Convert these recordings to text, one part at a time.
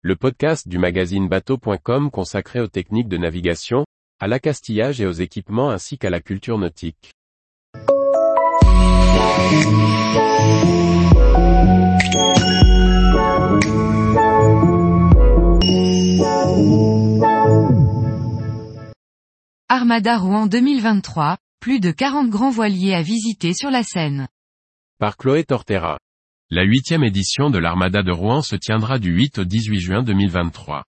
le podcast du magazine bateau.com consacré aux techniques de navigation, à l'accastillage et aux équipements ainsi qu'à la culture nautique. Armada Rouen 2023, plus de 40 grands voiliers à visiter sur la Seine. Par Chloé Tortera. La huitième édition de l'Armada de Rouen se tiendra du 8 au 18 juin 2023.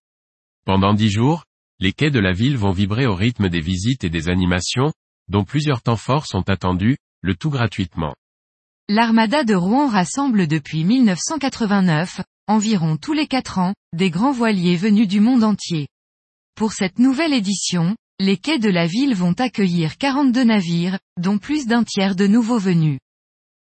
Pendant dix jours, les quais de la ville vont vibrer au rythme des visites et des animations, dont plusieurs temps forts sont attendus, le tout gratuitement. L'Armada de Rouen rassemble depuis 1989, environ tous les quatre ans, des grands voiliers venus du monde entier. Pour cette nouvelle édition, les quais de la ville vont accueillir 42 navires, dont plus d'un tiers de nouveaux venus.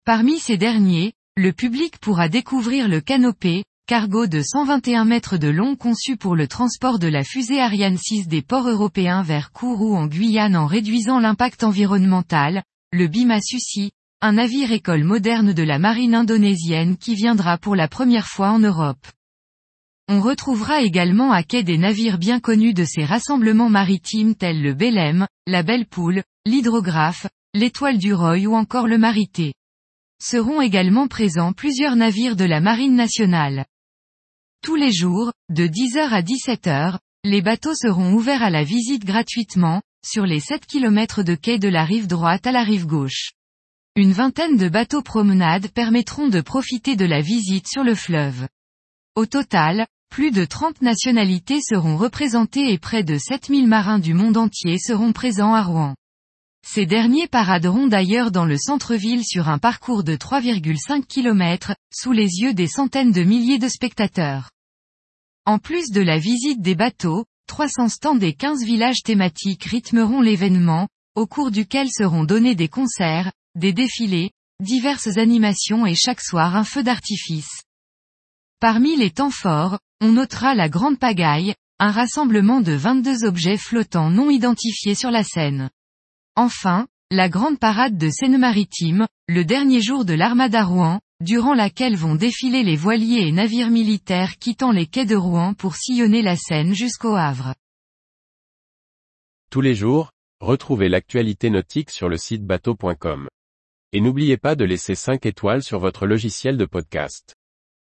Parmi ces derniers, le public pourra découvrir le canopé, cargo de 121 mètres de long conçu pour le transport de la fusée Ariane 6 des ports européens vers Kourou en Guyane en réduisant l'impact environnemental, le Bima Susi, un navire école moderne de la marine indonésienne qui viendra pour la première fois en Europe. On retrouvera également à quai des navires bien connus de ces rassemblements maritimes tels le Belém, la Belle Poule, l'Hydrographe, l'Étoile du Roy ou encore le Marité. Seront également présents plusieurs navires de la Marine nationale. Tous les jours, de 10h à 17h, les bateaux seront ouverts à la visite gratuitement, sur les 7 km de quai de la rive droite à la rive gauche. Une vingtaine de bateaux promenades permettront de profiter de la visite sur le fleuve. Au total, plus de 30 nationalités seront représentées et près de 7000 marins du monde entier seront présents à Rouen. Ces derniers paraderont d'ailleurs dans le centre-ville sur un parcours de 3,5 km, sous les yeux des centaines de milliers de spectateurs. En plus de la visite des bateaux, 300 stands des 15 villages thématiques rythmeront l'événement, au cours duquel seront donnés des concerts, des défilés, diverses animations et chaque soir un feu d'artifice. Parmi les temps forts, on notera la Grande Pagaille, un rassemblement de 22 objets flottants non identifiés sur la Seine. Enfin, la grande parade de Seine-Maritime, le dernier jour de l'Armada Rouen, durant laquelle vont défiler les voiliers et navires militaires quittant les quais de Rouen pour sillonner la Seine jusqu'au Havre. Tous les jours, retrouvez l'actualité nautique sur le site bateau.com. Et n'oubliez pas de laisser 5 étoiles sur votre logiciel de podcast.